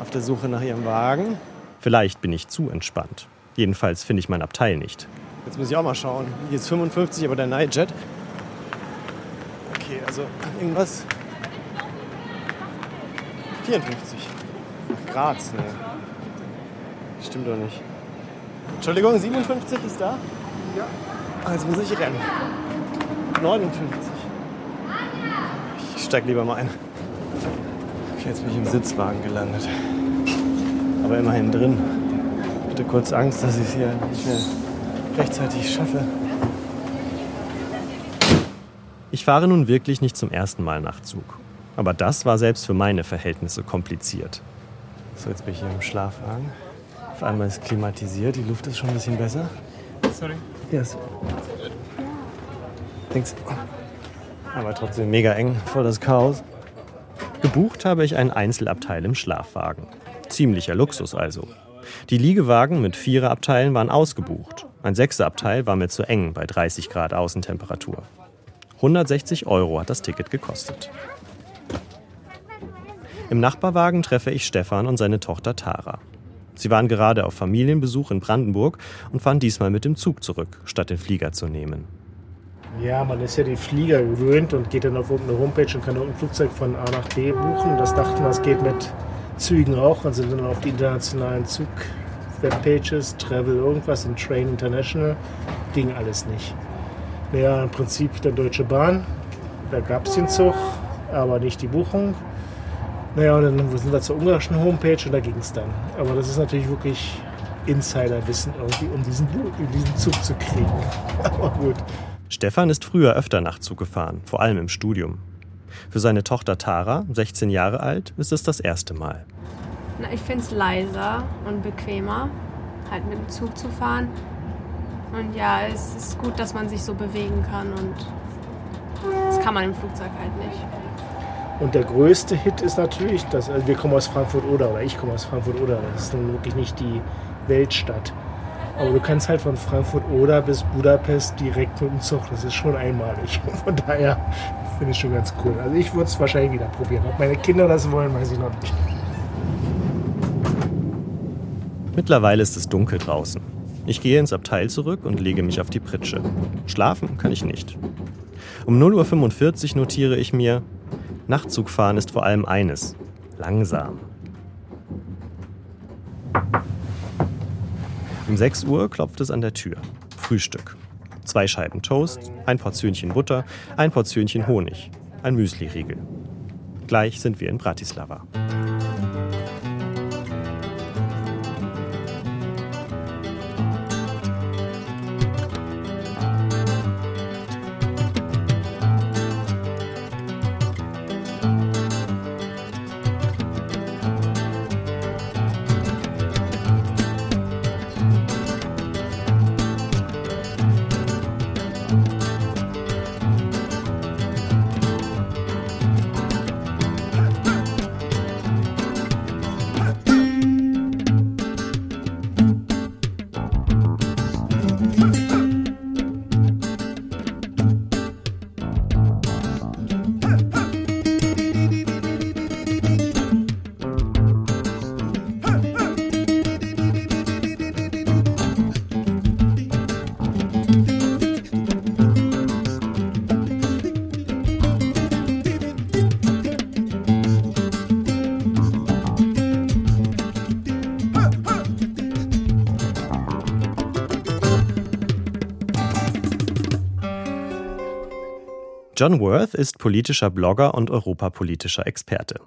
auf der Suche nach ihrem Wagen. Vielleicht bin ich zu entspannt. Jedenfalls finde ich mein Abteil nicht. Jetzt muss ich auch mal schauen. Hier ist 55, aber der Nightjet. Okay, also irgendwas 54. Ach, Graz, ne. Stimmt doch nicht. Entschuldigung, 57 ist da? Ja. Ah, jetzt muss ich rennen. 59. Ich steig lieber mal ein. Okay, jetzt bin ich im Sitzwagen gelandet. Aber immerhin drin. Bitte kurz Angst, dass ich es hier nicht mehr rechtzeitig schaffe. Ich fahre nun wirklich nicht zum ersten Mal Nachtzug. Aber das war selbst für meine Verhältnisse kompliziert. So, jetzt bin ich hier im Schlafwagen. Auf einmal ist klimatisiert, die Luft ist schon ein bisschen besser. Sorry. Yes. Thanks. Aber trotzdem mega eng, voll das Chaos. Gebucht habe ich einen Einzelabteil im Schlafwagen. Ziemlicher Luxus also. Die Liegewagen mit Viererabteilen waren ausgebucht. Ein Sechserabteil war mir zu eng bei 30 Grad Außentemperatur. 160 Euro hat das Ticket gekostet. Im Nachbarwagen treffe ich Stefan und seine Tochter Tara. Sie waren gerade auf Familienbesuch in Brandenburg und fahren diesmal mit dem Zug zurück, statt den Flieger zu nehmen. Ja, man ist ja die Flieger gewöhnt und geht dann auf irgendeine Homepage und kann ein Flugzeug von A nach B buchen. Das dachten wir, es geht mit Zügen auch und sind dann auf die internationalen Zug-Webpages, Travel irgendwas und Train International. Ging alles nicht. Naja, im Prinzip der Deutsche Bahn, da gab es den Zug, aber nicht die Buchung. Naja, und dann sind wir zur ungarischen Homepage und da ging es dann. Aber das ist natürlich wirklich Insiderwissen irgendwie, um diesen, um diesen Zug zu kriegen. Aber gut. Stefan ist früher öfter Nachtzug gefahren, vor allem im Studium. Für seine Tochter Tara, 16 Jahre alt, ist es das erste Mal. Na, ich finde es leiser und bequemer, halt mit dem Zug zu fahren. Und ja, es ist gut, dass man sich so bewegen kann und das kann man im Flugzeug halt nicht. Und der größte Hit ist natürlich, dass also wir kommen aus Frankfurt-Oder oder ich komme aus Frankfurt-Oder. Das ist nun wirklich nicht die Weltstadt. Aber du kannst halt von Frankfurt oder bis Budapest direkt mit dem Zug. Das ist schon einmalig. Von daher finde ich schon ganz cool. Also ich würde es wahrscheinlich wieder probieren. Ob meine Kinder das wollen, weiß ich noch nicht. Mittlerweile ist es dunkel draußen. Ich gehe ins Abteil zurück und lege mich auf die Pritsche. Schlafen kann ich nicht. Um 0.45 Uhr notiere ich mir, Nachtzugfahren ist vor allem eines, langsam. Um 6 Uhr klopft es an der Tür. Frühstück. Zwei Scheiben Toast, ein Portionchen Butter, ein Portionchen Honig, ein Müsli-Riegel. Gleich sind wir in Bratislava. John Worth ist politischer Blogger und europapolitischer Experte.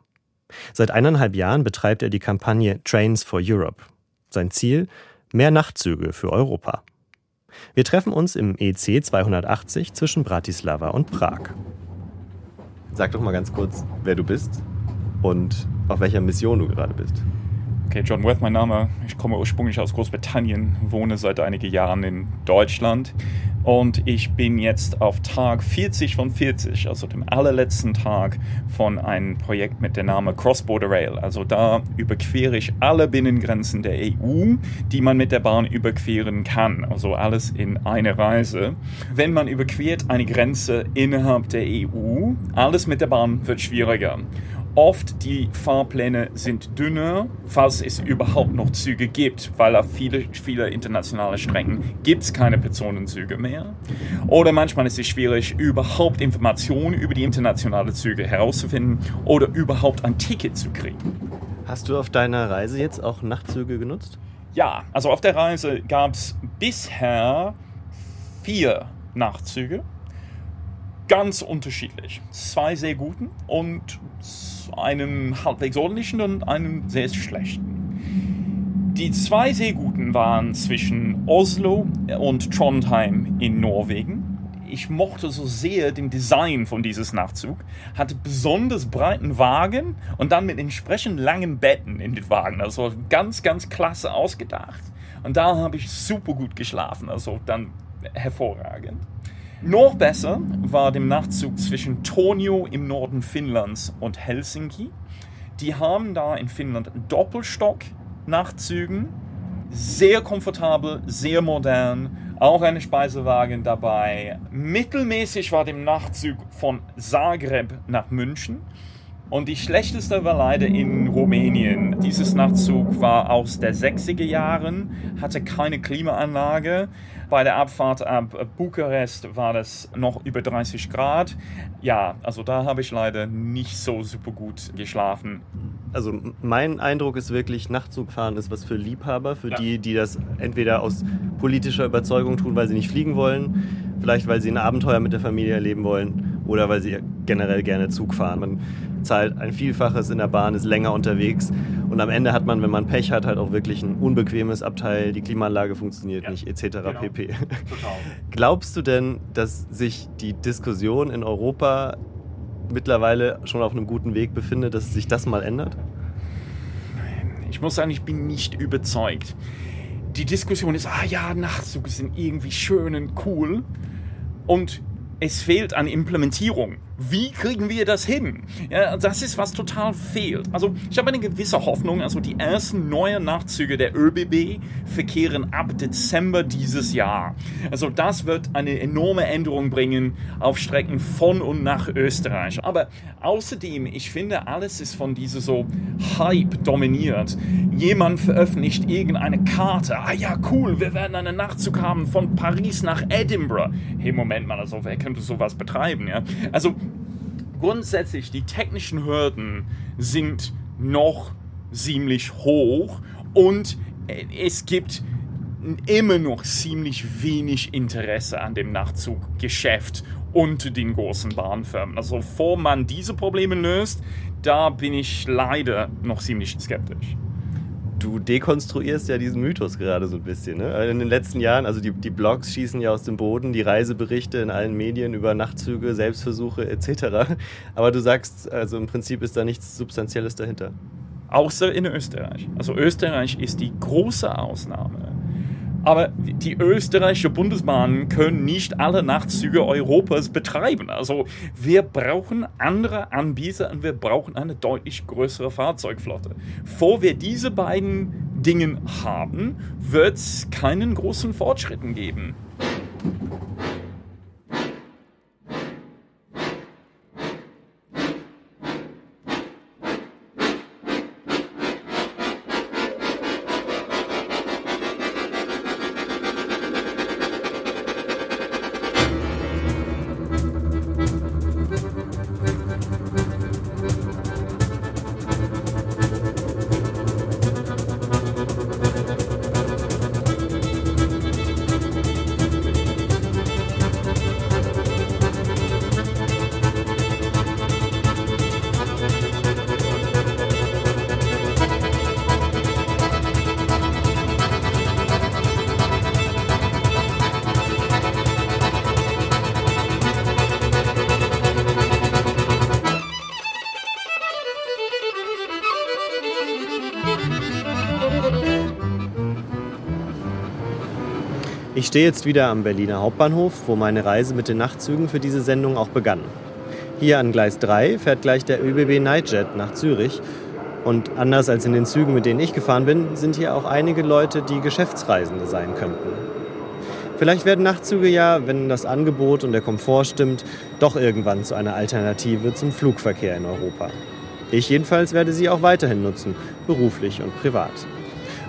Seit eineinhalb Jahren betreibt er die Kampagne Trains for Europe. Sein Ziel? Mehr Nachtzüge für Europa. Wir treffen uns im EC 280 zwischen Bratislava und Prag. Sag doch mal ganz kurz, wer du bist und auf welcher Mission du gerade bist. Okay, John Worth, mein Name. Ich komme ursprünglich aus Großbritannien, wohne seit einigen Jahren in Deutschland und ich bin jetzt auf Tag 40 von 40, also dem allerletzten Tag von einem Projekt mit dem Namen Cross-Border Rail. Also da überquere ich alle Binnengrenzen der EU, die man mit der Bahn überqueren kann. Also alles in eine Reise. Wenn man überquert eine Grenze innerhalb der EU, alles mit der Bahn wird schwieriger. Oft die Fahrpläne sind dünner, falls es überhaupt noch Züge gibt, weil auf viele, viele internationale Strecken gibt es keine Personenzüge mehr. Oder manchmal ist es schwierig, überhaupt Informationen über die internationalen Züge herauszufinden oder überhaupt ein Ticket zu kriegen. Hast du auf deiner Reise jetzt auch Nachtzüge genutzt? Ja, also auf der Reise gab es bisher vier Nachtzüge ganz unterschiedlich. Zwei sehr guten und einem halbwegs ordentlichen und einem sehr schlechten. Die zwei sehr guten waren zwischen Oslo und Trondheim in Norwegen. Ich mochte so sehr den Design von dieses Nachtzug. Hatte besonders breiten Wagen und dann mit entsprechend langen Betten in den Wagen. Also ganz, ganz klasse ausgedacht. Und da habe ich super gut geschlafen. Also dann hervorragend. Noch besser war der Nachtzug zwischen Tornio im Norden Finnlands und Helsinki. Die haben da in Finnland Doppelstock-Nachtzügen sehr komfortabel, sehr modern, auch eine Speisewagen dabei. Mittelmäßig war der Nachtzug von Zagreb nach München. Und die schlechteste war leider in Rumänien. Dieses Nachtzug war aus der 60er Jahren, hatte keine Klimaanlage. Bei der Abfahrt ab Bukarest war das noch über 30 Grad. Ja, also da habe ich leider nicht so super gut geschlafen. Also mein Eindruck ist wirklich, Nachtzugfahren ist was für Liebhaber, für ja. die, die das entweder aus politischer Überzeugung tun, weil sie nicht fliegen wollen, vielleicht weil sie ein Abenteuer mit der Familie erleben wollen oder weil sie generell gerne Zug fahren. Man zahlt ein Vielfaches in der Bahn, ist länger unterwegs und am Ende hat man, wenn man Pech hat, halt auch wirklich ein unbequemes Abteil, die Klimaanlage funktioniert ja, nicht, etc. Genau. pp. Total. Glaubst du denn, dass sich die Diskussion in Europa mittlerweile schon auf einem guten Weg befindet, dass sich das mal ändert? Ich muss sagen, ich bin nicht überzeugt. Die Diskussion ist, ah ja, Nachtzüge sind irgendwie schön und cool. Und es fehlt an Implementierung. Wie kriegen wir das hin? Ja, das ist, was total fehlt. Also ich habe eine gewisse Hoffnung. Also die ersten neuen Nachtzüge der ÖBB verkehren ab Dezember dieses Jahr. Also das wird eine enorme Änderung bringen auf Strecken von und nach Österreich. Aber außerdem, ich finde, alles ist von dieser so Hype dominiert. Jemand veröffentlicht irgendeine Karte. Ah ja, cool, wir werden einen Nachtzug haben von Paris nach Edinburgh. Hey, Moment mal, also wer könnte sowas betreiben? Ja? Also grundsätzlich die technischen Hürden sind noch ziemlich hoch und es gibt immer noch ziemlich wenig Interesse an dem Nachtzuggeschäft unter den großen Bahnfirmen. Also bevor man diese Probleme löst, da bin ich leider noch ziemlich skeptisch du dekonstruierst ja diesen Mythos gerade so ein bisschen. Ne? In den letzten Jahren, also die, die Blogs schießen ja aus dem Boden, die Reiseberichte in allen Medien über Nachtzüge, Selbstversuche etc. Aber du sagst, also im Prinzip ist da nichts Substanzielles dahinter. Außer in Österreich. Also Österreich ist die große Ausnahme. Aber die österreichische Bundesbahnen können nicht alle Nachtzüge Europas betreiben. Also wir brauchen andere Anbieter und wir brauchen eine deutlich größere Fahrzeugflotte. Vor wir diese beiden Dinge haben, wird es keinen großen Fortschritten geben. Stehe jetzt wieder am Berliner Hauptbahnhof, wo meine Reise mit den Nachtzügen für diese Sendung auch begann. Hier an Gleis 3 fährt gleich der ÖBB Nightjet nach Zürich. Und anders als in den Zügen, mit denen ich gefahren bin, sind hier auch einige Leute, die Geschäftsreisende sein könnten. Vielleicht werden Nachtzüge ja, wenn das Angebot und der Komfort stimmt, doch irgendwann zu einer Alternative zum Flugverkehr in Europa. Ich jedenfalls werde sie auch weiterhin nutzen, beruflich und privat.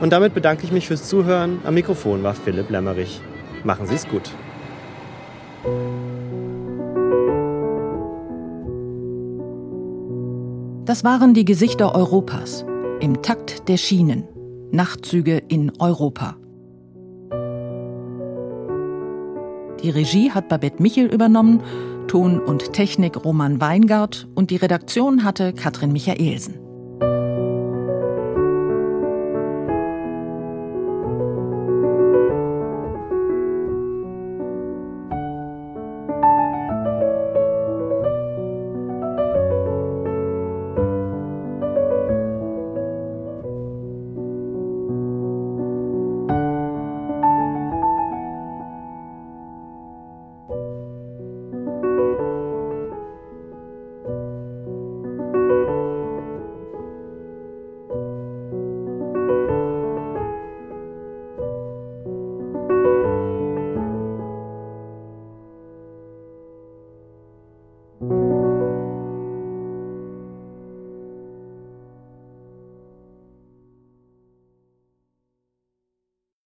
Und damit bedanke ich mich fürs Zuhören. Am Mikrofon war Philipp Lämmerich. Machen Sie es gut. Das waren die Gesichter Europas im Takt der Schienen. Nachtzüge in Europa. Die Regie hat Babette Michel übernommen, Ton und Technik Roman Weingart und die Redaktion hatte Katrin Michaelsen.